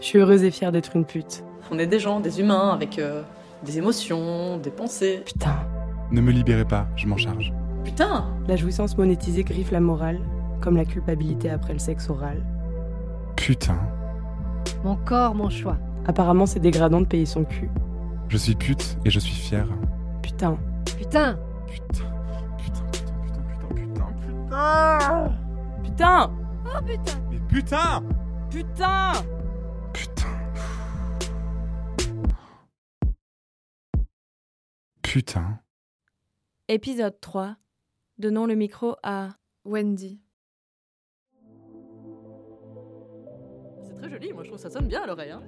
Je suis heureuse et fière d'être une pute. On est des gens, des humains, avec euh, des émotions, des pensées. Putain. Ne me libérez pas, je m'en charge. Putain La jouissance monétisée griffe la morale, comme la culpabilité après le sexe oral. Putain. Mon corps, mon choix. Apparemment, c'est dégradant de payer son cul. Je suis pute et je suis fière. Putain. Putain Putain. Putain, putain, putain, putain, putain, putain. Putain Oh putain Mais putain Putain Putain. Épisode 3. Donnons le micro à Wendy. C'est très joli, moi je trouve ça sonne bien à l'oreille. Hein.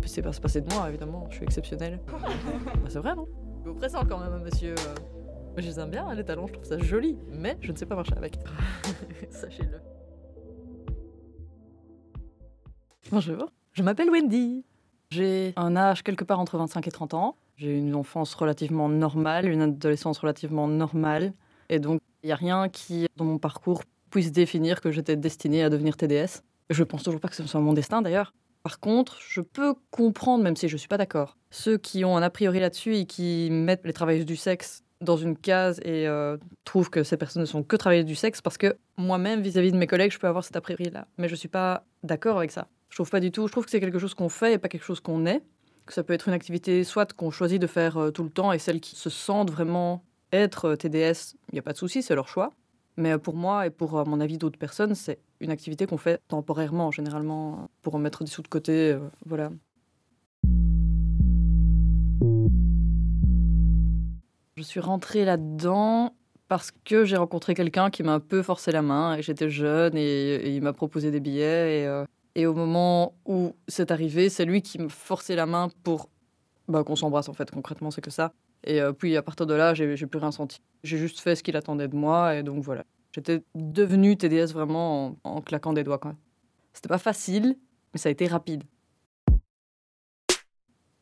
Puis c'est pas se passer de moi, évidemment, je suis exceptionnelle. bah, c'est vrai, non? Vous pressant quand même, monsieur. euh. Je les aime bien, hein, les talons, je trouve ça joli, mais je ne sais pas marcher avec. Sachez-le. Bonjour, je m'appelle Wendy. J'ai un âge quelque part entre 25 et 30 ans. J'ai une enfance relativement normale, une adolescence relativement normale. Et donc, il n'y a rien qui, dans mon parcours, puisse définir que j'étais destinée à devenir TDS. Je pense toujours pas que ce soit mon destin d'ailleurs. Par contre, je peux comprendre, même si je suis pas d'accord, ceux qui ont un a priori là-dessus et qui mettent les travailleuses du sexe dans une case et euh, trouvent que ces personnes ne sont que travailleuses du sexe parce que moi-même, vis-à-vis de mes collègues, je peux avoir cet a priori-là. Mais je suis pas d'accord avec ça. Je trouve pas du tout. Je trouve que c'est quelque chose qu'on fait et pas quelque chose qu'on est. Ça peut être une activité soit qu'on choisit de faire euh, tout le temps et celles qui se sentent vraiment être euh, TDS, il n'y a pas de souci, c'est leur choix. Mais euh, pour moi et pour, mon avis, d'autres personnes, c'est une activité qu'on fait temporairement, généralement, pour mettre des sous de côté. voilà. Je suis rentrée là-dedans parce que j'ai rencontré quelqu'un qui m'a un peu forcé la main et j'étais jeune et, il m'a proposé des billets. Et, et au moment où c'est arrivé, c'est lui qui me forçait la main pour bah, qu'on s'embrasse en fait, concrètement, c'est que ça. Et euh, puis à partir de là, j'ai plus rien senti. J'ai juste fait ce qu'il attendait de moi et donc voilà. J'étais devenue TDS vraiment en, claquant des doigts. C'était pas facile, mais ça a été rapide.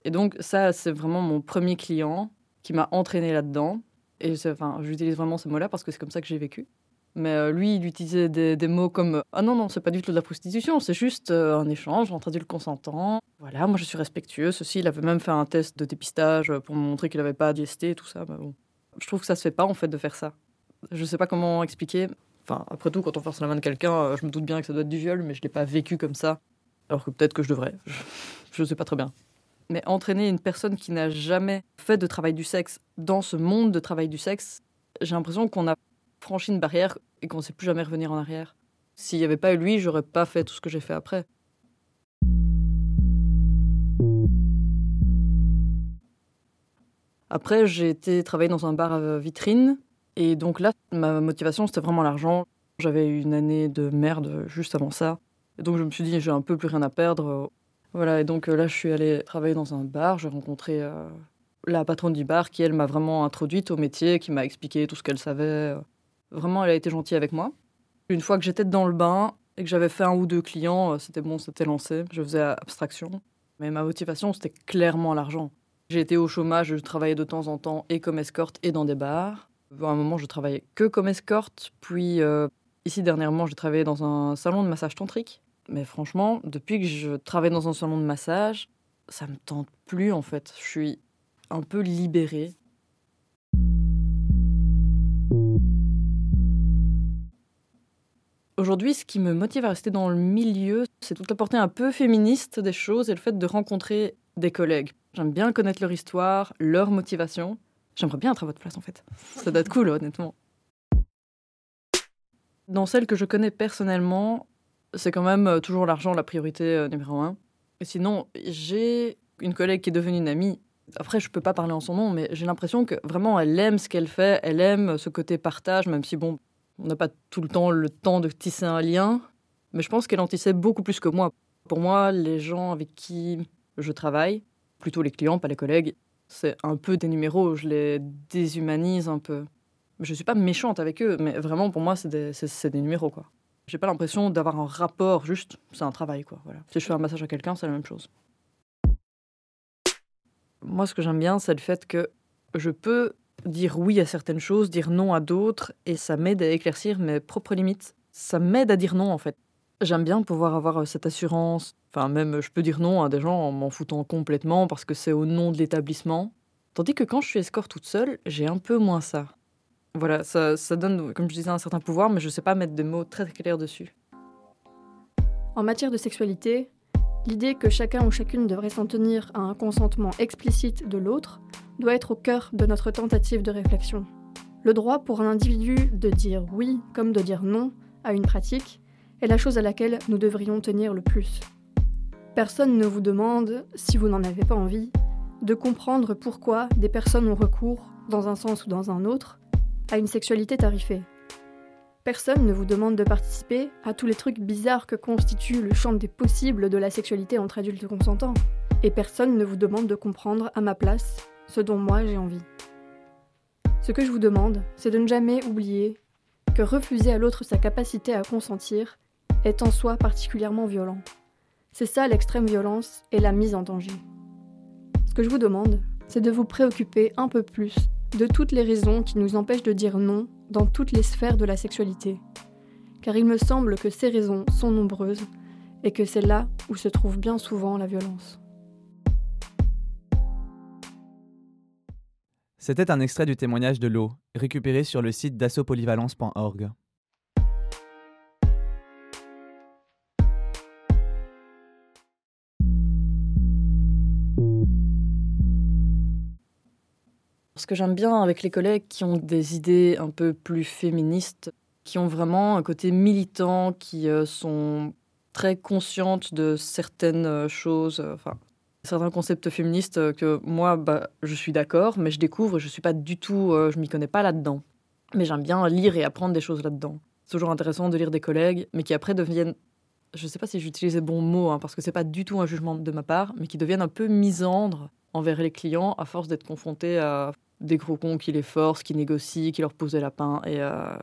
Et donc ça, c'est vraiment mon premier client qui m'a entraîné là-dedans. Et enfin, j'utilise vraiment ce mot-là parce que c'est comme ça que j'ai vécu. Mais euh, lui, il utilisait des, mots comme Ah non, non, c'est pas du tout de la prostitution, c'est juste euh, un échange entre adultes consentants. Voilà, moi je suis respectueux. Ceci, il avait même fait un test de dépistage pour me montrer qu'il n'avait pas d'IST et tout ça. mais bon. Je trouve que ça se fait pas en fait de faire ça. Je sais pas comment expliquer. Enfin, après tout, quand on force la main de quelqu'un, euh, je me doute bien que ça doit être du viol, mais je l'ai pas vécu comme ça. Alors que peut-être que je devrais. Je, je sais pas très bien. Mais entraîner une personne qui n'a jamais fait de travail du sexe dans ce monde de travail du sexe, j'ai l'impression qu'on a franchi une barrière et qu'on ne sait plus jamais revenir en arrière. S'il n'y avait pas eu lui, j'aurais pas fait tout ce que j'ai fait après. Après, j'ai été travailler dans un bar à vitrine. Et donc là, ma motivation, c'était vraiment l'argent. J'avais une année de merde juste avant ça. Et donc je me suis dit, j'ai un peu plus rien à perdre. Voilà, et donc euh, là, je suis allée travailler dans un bar. J'ai rencontré euh, la patronne du bar qui, elle, m'a vraiment introduite au métier, qui m'a expliqué tout ce qu'elle savait. Vraiment, elle a été gentille avec moi. Une fois que j'étais dans le bain et que j'avais fait un ou deux clients, euh, c'était bon, c'était lancé. Je faisais abstraction. Mais ma motivation, c'était clairement l'argent. J'ai été au chômage, je travaillais de temps en temps et comme escorte et dans des bars. À un moment, je travaillais que comme escorte. Puis, euh, ici, dernièrement, j'ai travaillé dans un salon de massage tantrique. Mais franchement, depuis que je travaille dans un salon de massage, ça me tente plus en fait. Je suis un peu libérée. Aujourd'hui, ce qui me motive à rester dans le milieu, c'est toute la portée un peu féministe des choses et le fait de rencontrer des collègues. J'aime bien connaître leur histoire, leur motivation. J'aimerais bien être à votre place en fait. Ça doit être cool, honnêtement. Dans celles que je connais personnellement, c'est quand même euh, toujours l'argent la priorité euh, numéro un. Et sinon, j'ai une collègue qui est devenue une amie. Après, je peux pas parler en son nom, mais j'ai l'impression que vraiment elle aime ce qu'elle fait, elle aime ce côté partage, même si bon, on n'a pas tout le temps le temps de tisser un lien. Mais je pense qu'elle en tissait beaucoup plus que moi. Pour moi, les gens avec qui je travaille, plutôt les clients, pas les collègues, c'est un peu des numéros, je les déshumanise un peu. Je suis pas méchante avec eux, mais vraiment pour moi, c'est des, c'est- c'est des numéros quoi. J'ai pas l'impression d'avoir un rapport, juste, c'est un travail quoi. Voilà. Si je fais un massage à quelqu'un, c'est la même chose. Moi, ce que j'aime bien, c'est le fait que je peux dire oui à certaines choses, dire non à d'autres, et ça m'aide à éclaircir mes propres limites. Ça m'aide à dire non en fait. J'aime bien pouvoir avoir euh, cette assurance. Enfin, même, je peux dire non à des gens en m'en foutant complètement parce que c'est au nom de l'établissement. Tandis que quand je suis escorte toute seule, j'ai un peu moins ça. Voilà, ça, ça donne, comme je disais, un certain pouvoir, mais je sais pas mettre des mots très clairs dessus. En matière de sexualité, l'idée que chacun ou chacune devrait s'en tenir à un consentement explicite de l'autre doit être au cœur de notre tentative de réflexion. Le droit pour un individu de dire oui comme de dire non à une pratique est la chose à laquelle nous devrions tenir le plus. Personne ne vous demande, si vous n'en avez pas envie, de comprendre pourquoi des personnes ont recours, dans un sens ou dans un autre, à une sexualité tarifée. Personne ne vous demande de participer à tous les trucs bizarres que constitue le champ des possibles de la sexualité entre adultes consentants. Et personne ne vous demande de comprendre à ma place ce dont moi j'ai envie. Ce que je vous demande, c'est de ne jamais oublier que refuser à l'autre sa capacité à consentir est en soi particulièrement violent. C'est ça l'extrême violence et la mise en danger. Ce que je vous demande, c'est de vous préoccuper un peu plus de toutes les raisons qui nous empêchent de dire non dans toutes les sphères de la sexualité. Car il me semble que ces raisons sont nombreuses et que c'est là où se trouve bien souvent la violence. C'était un extrait du témoignage de l'eau, récupéré sur le site dassopolyvalence.org. Ce que j'aime bien avec les collègues qui ont des idées un peu plus féministes, qui ont vraiment un côté militant, qui euh, sont très conscientes de certaines euh, choses, euh, certains concepts féministes que moi, bah, je suis d'accord, mais je découvre, je suis pas du tout, je m'y connais pas là-dedans. Mais j'aime bien lire et apprendre des choses là-dedans. C'est toujours intéressant de lire des collègues, mais qui après deviennent, je sais pas si j'utilise les bons mots, hein, parce que c'est pas du tout un jugement de ma part, mais qui deviennent un peu misandres envers les clients à force d'être confrontés à des gros cons qui les forcent, qui négocient, qui leur posent des lapins. Et euh,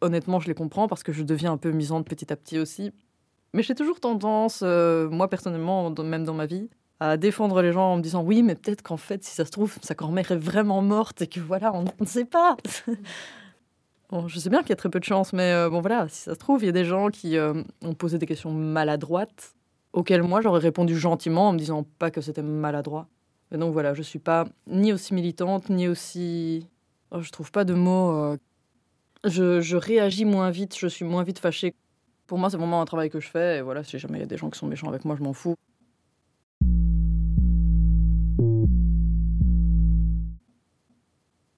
honnêtement, je les comprends parce que je deviens un peu misante petit à petit aussi. Mais j'ai toujours tendance, euh, moi personnellement, même dans ma vie, à défendre les gens en me disant oui, mais peut-être qu'en fait, si ça se trouve, sa grand-mère est vraiment morte et que voilà, on ne sait pas. bon, je sais bien qu'il y a très peu de chance, mais euh, bon voilà, si ça se trouve, il y a des gens qui ont posé des questions maladroites auxquelles moi j'aurais répondu gentiment en me disant pas que c'était maladroit. Et donc voilà, je suis pas ni aussi militante, ni aussi. Oh, je trouve pas de mots. Euh, je, je, réagis moins vite, je suis moins vite fâchée. Pour moi, c'est vraiment un travail que je fais. Et voilà, si jamais il y a des gens qui sont méchants avec moi, je m'en fous.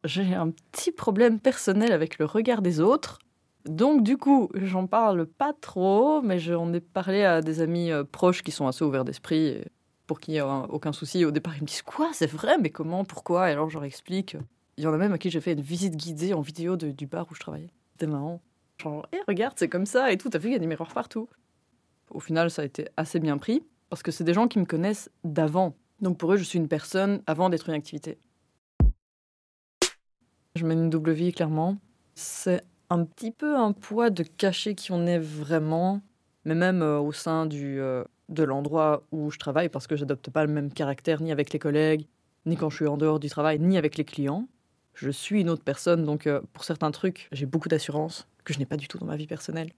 J'ai un petit problème personnel avec le regard des autres. Donc du coup, j'en parle pas trop, mais j'en ai parlé à des amis euh, proches qui sont assez ouverts d'esprit. Pour n'y ait aucun souci. Au départ, ils me disent Quoi C'est vrai Mais comment Pourquoi? Et alors, je leur explique. Il y en a même à qui j'ai fait une visite guidée en vidéo du bar où je travaillais. C'était marrant. Genre, hé, regarde, c'est comme ça et tout. T'as vu, il y a des miroirs partout. Au final, ça a été assez bien pris parce que c'est des gens qui me connaissent d'avant. Donc pour eux, je suis une personne avant d'être une activité. Je mène une double vie, clairement. C'est un petit peu un poids de cacher qui on est vraiment, mais même euh, au sein du, euh, de l'endroit où je travaille parce que j'adopte pas le même caractère ni avec les collègues, ni quand je suis en dehors du travail, ni avec les clients. Je suis une autre personne, donc euh, pour certains trucs, j'ai beaucoup d'assurance que je n'ai pas du tout dans ma vie personnelle.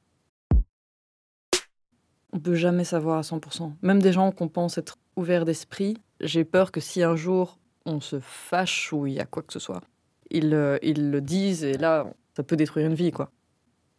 On peut jamais savoir à 100%. Même des gens qu'on pense être ouverts d'esprit, j'ai peur que si un jour on se fâche ou il y a quoi que ce soit, ils, euh, ils le disent et là, ça peut détruire une vie, quoi.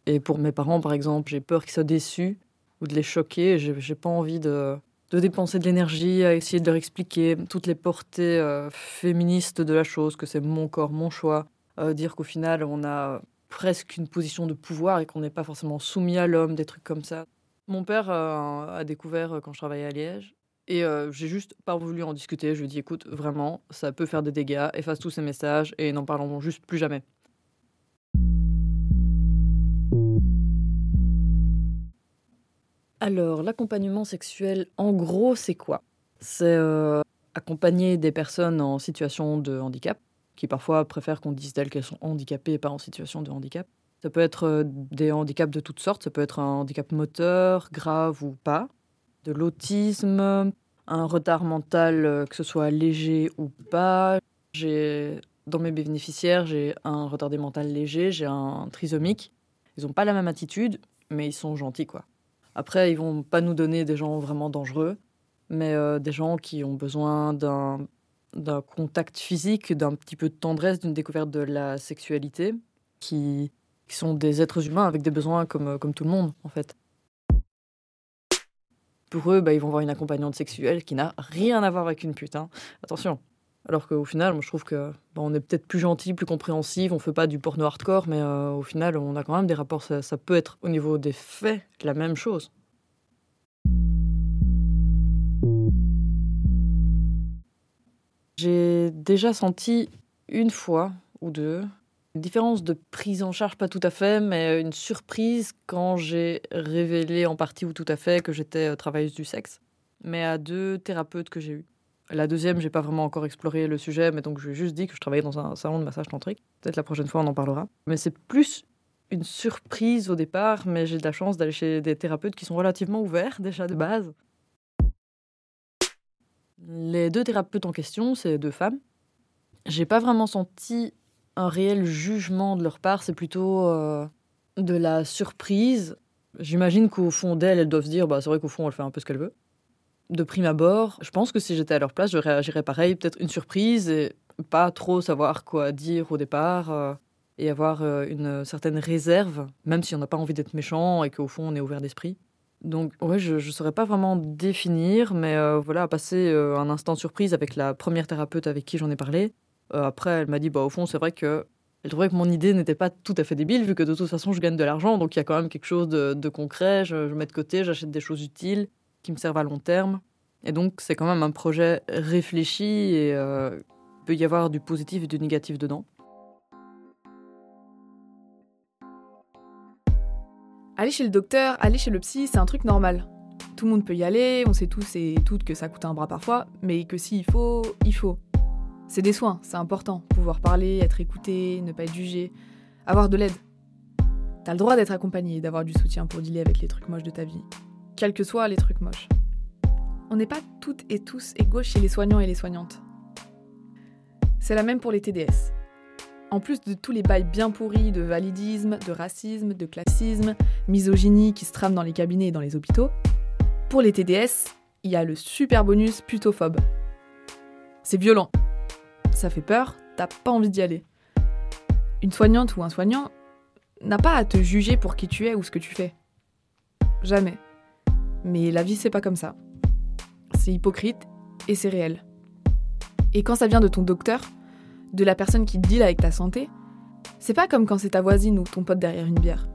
Et pour mes parents, par exemple, j'ai peur qu'ils soient déçus ou de les choquer. J'ai pas envie de, dépenser de l'énergie à essayer de leur expliquer toutes les portées euh, féministes de la chose, que c'est mon corps, mon choix. Euh, dire qu'au final, on a presque une position de pouvoir et qu'on n'est pas forcément soumis à l'homme, des trucs comme ça. Mon père a découvert quand je travaillais à Liège. Et j'ai juste pas voulu en discuter. Je lui ai dit, écoute, vraiment, ça peut faire des dégâts, efface tous ces messages et n'en parlons juste plus jamais. Alors, l'accompagnement sexuel, en gros, c'est quoi? C'est euh, accompagner des personnes en situation de handicap, qui parfois préfèrent qu'on dise d'elles qu'elles sont handicapées et pas en situation de handicap. Ça peut être euh, des handicaps de toutes sortes, ça peut être un handicap moteur, grave ou pas, de l'autisme, un retard mental, euh, que ce soit léger ou pas. J'ai dans mes bénéficiaires, j'ai un retardé mental léger, j'ai un trisomique. Ils n'ont pas la même attitude, mais ils sont gentils, quoi. Après, ils vont pas nous donner des gens vraiment dangereux, mais euh, des gens qui ont besoin d'un d'un contact physique, d'un petit peu de tendresse, d'une découverte de la sexualité, qui, qui sont des êtres humains avec des besoins comme, euh, comme tout le monde, en fait. Pour eux, bah, ils vont voir une accompagnante sexuelle qui n'a rien à voir avec une pute. hein. Attention. Alors qu'au final, moi, je trouve que bah, on est peut-être plus gentil, plus compréhensif, on fait pas du porno hardcore, mais euh, au final, on a quand même des rapports. Ça, peut être au niveau des faits la même chose. J'ai déjà senti une fois ou deux différence de prise en charge, pas tout à fait, mais une surprise quand j'ai révélé en partie ou tout à fait que j'étais euh, travailleuse du sexe, mais à deux thérapeutes que j'ai eus. La deuxième, j'ai pas vraiment encore exploré le sujet, mais donc je lui ai juste dit que je travaillais dans un salon de massage tantrique. Peut-être la prochaine fois on en parlera. Mais c'est plus une surprise au départ, mais j'ai de la chance d'aller chez des thérapeutes qui sont relativement ouverts déjà de base. Les deux thérapeutes en question, c'est deux femmes. J'ai pas vraiment senti un réel jugement de leur part, c'est plutôt euh, de la surprise. J'imagine qu'au fond d'elles, elles doivent se dire, bah, c'est vrai qu'au fond, elle fait un peu ce qu'elle veut. De prime abord, je pense que si j'étais à leur place, je réagirais pareil, peut-être une surprise et pas trop savoir quoi dire au départ euh, et avoir euh, une certaine réserve, même si on n'a pas envie d'être méchant et qu'au fond, on est ouvert d'esprit. Donc, ouais, je ne saurais pas vraiment définir, mais voilà, passer un instant surprise avec la première thérapeute avec qui j'en ai parlé. Euh, après, elle m'a dit, bah, au fond, c'est vrai que elle trouvait que mon idée n'était pas tout à fait débile, vu que de toute façon, je gagne de l'argent, donc il y a quand même quelque chose de, concret. Je, je mets de côté, j'achète des choses utiles qui me servent à long terme. Et donc, c'est quand même un projet réfléchi et euh, il peut y avoir du positif et du négatif dedans. Aller chez le docteur, aller chez le psy, c'est un truc normal. Tout le monde peut y aller, on sait tous et toutes que ça coûte un bras parfois, mais que s'il faut, il faut. C'est des soins, c'est important. Pouvoir parler, être écouté, ne pas être jugé, avoir de l'aide. T'as le droit d'être accompagné et d'avoir du soutien pour dealer avec les trucs moches de ta vie. Quels que soient les trucs moches. On n'est pas toutes et tous égaux chez les soignants et les soignantes. C'est la même pour les TDS. En plus de tous les bails bien pourris de validisme, de racisme, de classisme, misogynie qui se trament dans les cabinets et dans les hôpitaux, pour les TDS, il y a le super bonus putophobe. C'est violent. Ça fait peur, t'as pas envie d'y aller. Une soignante ou un soignant n'a pas à te juger pour qui tu es ou ce que tu fais. Jamais. Mais la vie, c'est pas comme ça. C'est hypocrite et c'est réel. Et quand ça vient de ton docteur, de la personne qui deal avec ta santé, c'est pas comme quand c'est ta voisine ou ton pote derrière une bière.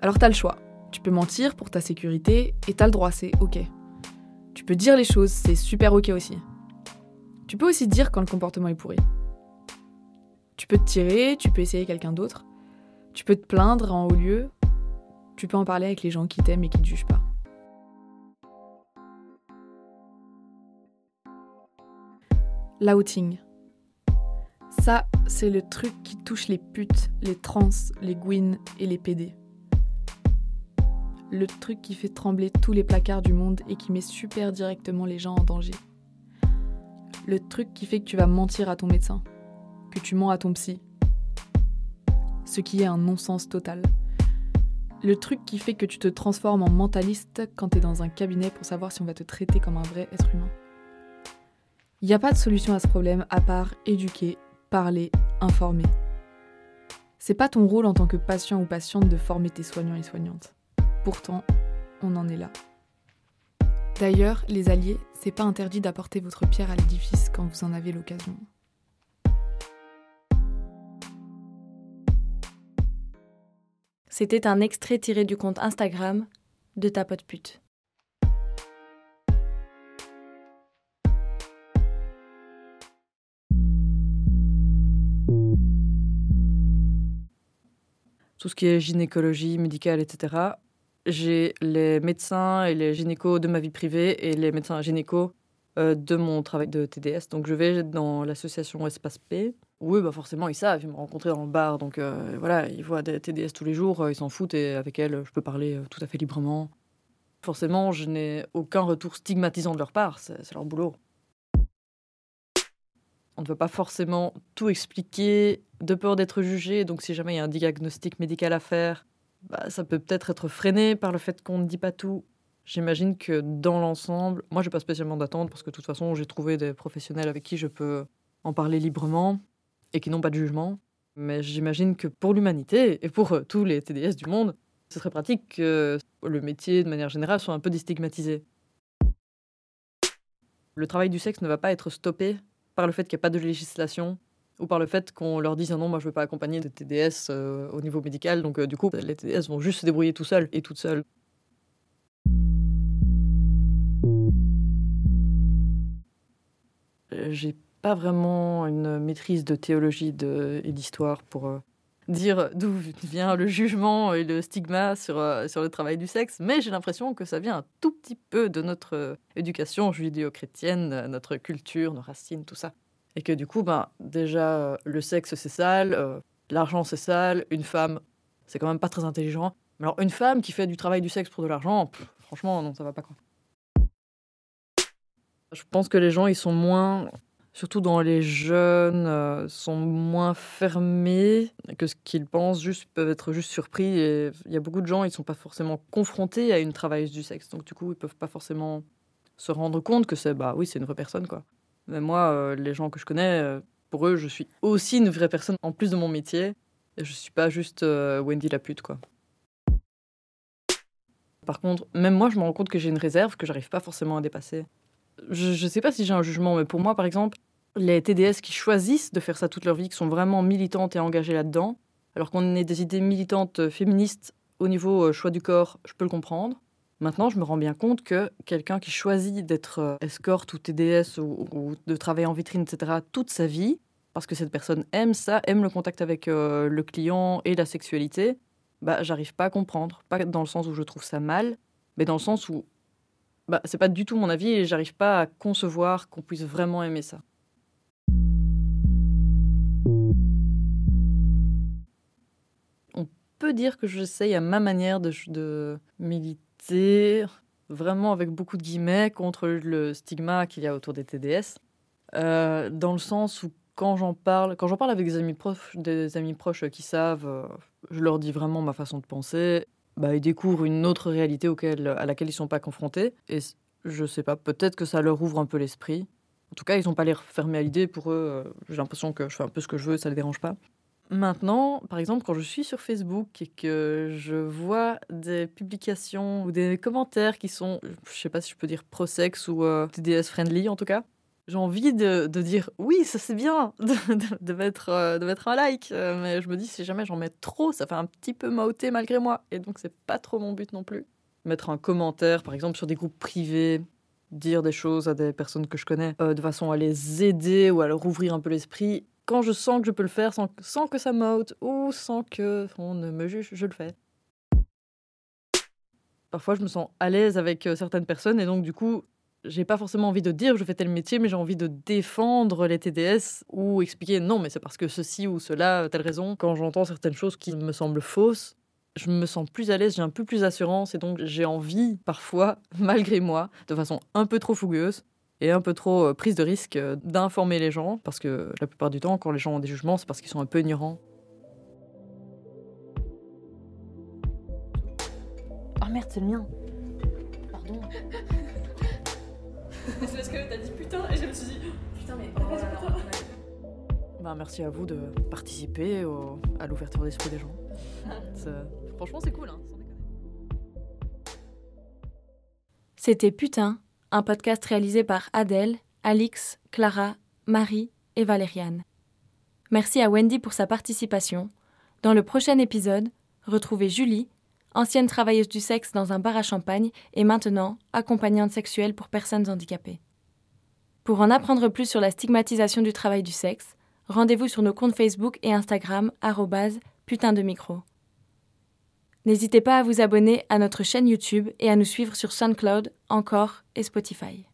Alors t'as le choix. Tu peux mentir pour ta sécurité et t'as le droit, c'est ok. Tu peux dire les choses, c'est super ok aussi. Tu peux aussi dire quand le comportement est pourri. Tu peux te tirer, tu peux essayer quelqu'un d'autre. Tu peux te plaindre en haut lieu. Tu peux en parler avec les gens qui t'aiment et qui te jugent pas. L'outing. Ça, c'est le truc qui touche les putes, les trans, les gwyn et les PD. Le truc qui fait trembler tous les placards du monde et qui met super directement les gens en danger. Le truc qui fait que tu vas mentir à ton médecin, que tu mens à ton psy. Ce qui est un non-sens total. Le truc qui fait que tu te transformes en mentaliste quand t'es dans un cabinet pour savoir si on va te traiter comme un vrai être humain. Il n'y a pas de solution à ce problème à part éduquer, parler, informer. C'est pas ton rôle en tant que patient ou patiente de former tes soignants et soignantes. Pourtant, on en est là. D'ailleurs, les alliés, c'est pas interdit d'apporter votre pierre à l'édifice quand vous en avez l'occasion. C'était un extrait tiré du compte Instagram de ta pote pute. tout ce qui est gynécologie médicale, etc. J'ai les médecins et les gynécos de ma vie privée et les médecins gynécos euh, de mon travail de TDS. Donc je vais dans l'association Espace P. Oui, bah forcément, ils savent, ils m'ont rencontré dans le bar. Donc euh, voilà, ils voient des TDS tous les jours, euh, ils s'en foutent et avec elles, je peux parler tout à fait librement. Forcément, je n'ai aucun retour stigmatisant de leur part, c'est leur boulot. On ne peut pas forcément tout expliquer de peur d'être jugé. Donc, si jamais il y a un diagnostic médical à faire, bah, ça peut peut-être être freiné par le fait qu'on ne dit pas tout. J'imagine que dans l'ensemble, moi, j'ai pas spécialement d'attente parce que de toute façon, j'ai trouvé des professionnels avec qui je peux en parler librement et qui n'ont pas de jugement. Mais j'imagine que pour l'humanité et pour euh, tous les TDS du monde, ce serait pratique que le métier, de manière générale, soit un peu déstigmatisé. Le travail du sexe ne va pas être stoppé par le fait qu'il n'y a pas de législation ou par le fait qu'on leur dise ah non, moi je ne veux pas accompagner des TDS euh, au niveau médical, donc euh, du coup les TDS vont juste se débrouiller tout seuls et toutes seules. Euh, J'ai pas vraiment une maîtrise de théologie et d'histoire pour dire d'où vient le jugement et le stigma sur, sur le travail du sexe, mais j'ai l'impression que ça vient un tout petit peu de notre éducation judéo-chrétienne, notre culture, nos racines, tout ça. Et que du coup, ben, déjà, euh, le sexe c'est sale, euh, l'argent c'est sale, une femme c'est quand même pas très intelligent. Mais alors, une femme qui fait du travail du sexe pour de l'argent, franchement, non, ça va pas quoi. Je pense que les gens, ils sont moins, surtout dans les jeunes, euh, sont moins fermés que ce qu'ils pensent, juste peuvent être juste surpris. Il y a beaucoup de gens, ils sont pas forcément confrontés à une travailleuse du sexe, donc du coup, ils peuvent pas forcément se rendre compte que c'est, bah oui, c'est une vraie personne quoi. Mais moi, euh, les gens que je connais, euh, pour eux, je suis aussi une vraie personne en plus de mon métier. Et je suis pas juste euh, Wendy la pute, quoi. Par contre, même moi, je me rends compte que j'ai une réserve que j'arrive pas forcément à dépasser. Je, je sais pas si j'ai un jugement, mais pour moi, par exemple, les TDS qui choisissent de faire ça toute leur vie, qui sont vraiment militantes et engagées là-dedans, alors qu'on ait des idées militantes féministes au niveau choix du corps, je peux le comprendre. Maintenant, je me rends bien compte que quelqu'un qui choisit d'être euh, escorte ou TDS ou, de travailler en vitrine, etc., toute sa vie, parce que cette personne aime ça, aime le contact avec euh, le client et la sexualité, bah j'arrive pas à comprendre. Pas dans le sens où je trouve ça mal, mais dans le sens où bah, c'est pas du tout mon avis et j'arrive pas à concevoir qu'on puisse vraiment aimer ça. On peut dire que j'essaye à ma manière de militer, vraiment avec beaucoup de guillemets, contre le stigma qu'il y a autour des TDS, euh, dans le sens où quand j'en parle, quand j'en parle avec des amis proches, des amis proches qui savent, euh, je leur dis vraiment ma façon de penser. Bah, ils découvrent une autre réalité auquel, à laquelle ils sont pas confrontés. Et je sais pas, peut-être que ça leur ouvre un peu l'esprit. En tout cas, ils n'ont pas l'air fermés à l'idée. Pour eux, euh, j'ai l'impression que je fais un peu ce que je veux, ça les dérange pas. Maintenant, par exemple, quand je suis sur Facebook et que je vois des publications ou des commentaires qui sont, je sais pas si je peux dire pro-sexe ou euh, TDS friendly en tout cas, j'ai envie de, de dire oui, ça c'est bien de, mettre, euh, de mettre un like, euh, mais je me dis si jamais j'en mets trop, ça fait un petit peu mauté malgré moi, et donc c'est pas trop mon but non plus. Mettre un commentaire, par exemple, sur des groupes privés, dire des choses à des personnes que je connais, de façon à les aider ou à leur ouvrir un peu l'esprit, quand je sens que je peux le faire sans, sans que ça m'ôte ou sans que on ne me juge, je le fais. Parfois, je me sens à l'aise avec euh, certaines personnes et donc du coup, j'ai pas forcément envie de dire je fais tel métier, mais j'ai envie de défendre les TDS ou expliquer non, mais c'est parce que ceci ou cela, telle raison. Quand j'entends certaines choses qui me semblent fausses, je me sens plus à l'aise, j'ai un peu plus d'assurance et donc j'ai envie, parfois, malgré moi, de façon un peu trop fougueuse et un peu trop euh, prise de risque, euh, d'informer les gens parce que la plupart du temps, quand les gens ont des jugements, c'est parce qu'ils sont un peu ignorants. Ah merde, c'est le mien. Pardon. C'est parce que t'as dit putain et je me suis dit putain mais oh là là. Bah, merci à vous de participer au- à l'ouverture d'esprit des gens. Ça- Franchement, c'est cool, hein, sans déconner. C'était Putain, un podcast réalisé par Adèle, Alix, Clara, Marie et Valériane. Merci à Wendy pour sa participation. Dans le prochain épisode, retrouvez Julie, ancienne travailleuse du sexe dans un bar à champagne et maintenant accompagnante sexuelle pour personnes handicapées. Pour en apprendre plus sur la stigmatisation du travail du sexe, rendez-vous sur nos comptes Facebook et Instagram putain de micro. N'hésitez pas à vous abonner à notre chaîne YouTube et à nous suivre sur SoundCloud, Encore et Spotify.